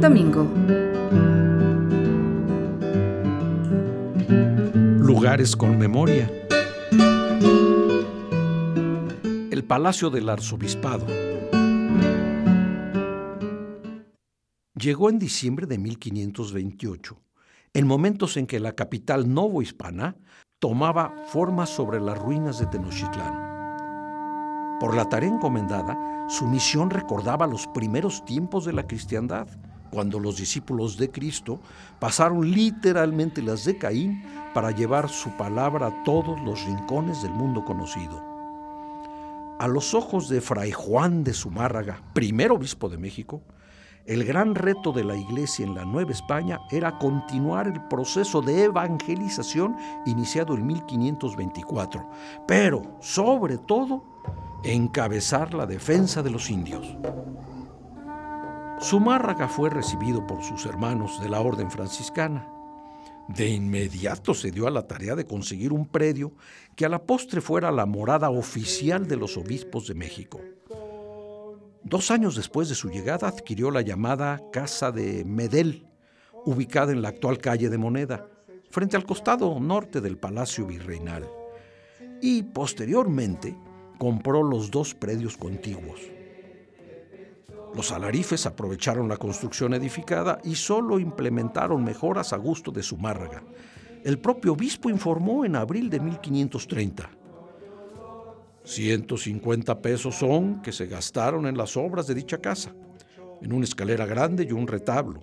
Domingo. Lugares con memoria. El Palacio del Arzobispado. Llegó en diciembre de 1528, en momentos en que la capital novohispana tomaba forma sobre las ruinas de Tenochtitlán. Por la tarea encomendada, su misión recordaba los primeros tiempos de la cristiandad, cuando los discípulos de Cristo pasaron literalmente las de Caín para llevar su palabra a todos los rincones del mundo conocido. A los ojos de Fray Juan de Zumárraga, primer obispo de México, el gran reto de la Iglesia en la Nueva España era continuar el proceso de evangelización iniciado en 1524, pero sobre todo encabezar la defensa de los indios. Zumárraga fue recibido por sus hermanos de la Orden Franciscana. De inmediato se dio a la tarea de conseguir un predio que a la postre fuera la morada oficial de los obispos de México. Dos años después de su llegada adquirió la llamada Casa de Medel, ubicada en la actual calle de Moneda, frente al costado norte del Palacio Virreinal. Y posteriormente compró los dos predios contiguos. Los alarifes aprovecharon la construcción edificada y solo implementaron mejoras a gusto de Zumárraga. El propio obispo informó en abril de 1530. 150 pesos son que se gastaron en las obras de dicha casa, en una escalera grande y un retablo,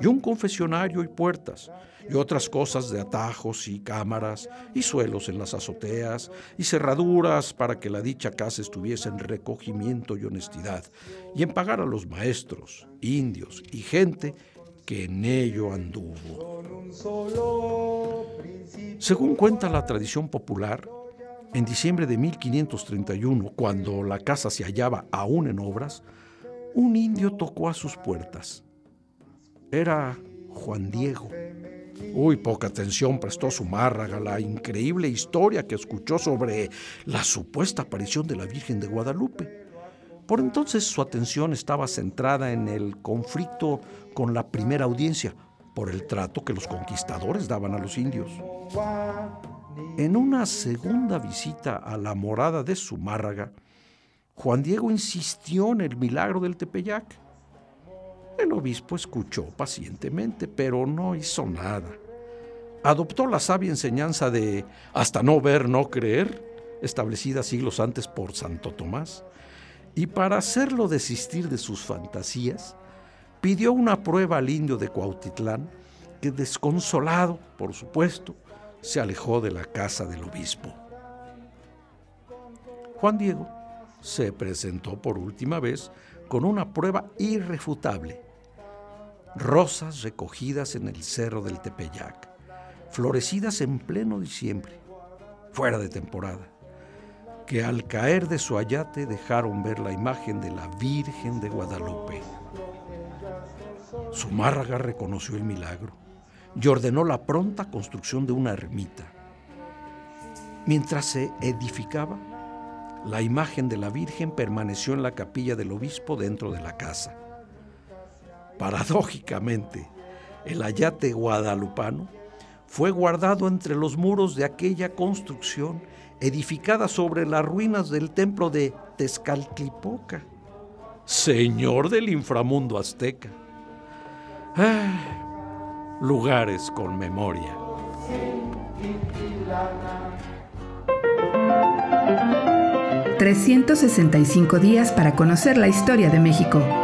y un confesionario y puertas, y otras cosas de atajos y cámaras, y suelos en las azoteas, y cerraduras para que la dicha casa estuviese en recogimiento y honestidad, y en pagar a los maestros, indios y gente que en ello anduvo. Según cuenta la tradición popular, en diciembre de 1531, cuando la casa se hallaba aún en obras, un indio tocó a sus puertas. Era Juan Diego. Uy, poca atención prestó su márraga a la increíble historia que escuchó sobre la supuesta aparición de la Virgen de Guadalupe. Por entonces su atención estaba centrada en el conflicto con la primera audiencia, por el trato que los conquistadores daban a los indios. En una segunda visita a la morada de Zumárraga, Juan Diego insistió en el milagro del Tepeyac. El obispo escuchó pacientemente, pero no hizo nada. Adoptó la sabia enseñanza de hasta no ver, no creer, establecida siglos antes por Santo Tomás, y para hacerlo desistir de sus fantasías, pidió una prueba al indio de Cuautitlán, que desconsolado, por supuesto, se alejó de la casa del obispo. Juan Diego se presentó por última vez con una prueba irrefutable. Rosas recogidas en el cerro del Tepeyac, florecidas en pleno diciembre, fuera de temporada, que al caer de su ayate dejaron ver la imagen de la Virgen de Guadalupe. Zumárraga reconoció el milagro y ordenó la pronta construcción de una ermita. Mientras se edificaba, la imagen de la Virgen permaneció en la capilla del obispo dentro de la casa. Paradójicamente, el ayate guadalupano fue guardado entre los muros de aquella construcción edificada sobre las ruinas del templo de Tezcaltlipoca, señor del inframundo azteca. Ah, lugares con memoria. ...365 días para conocer la historia de México.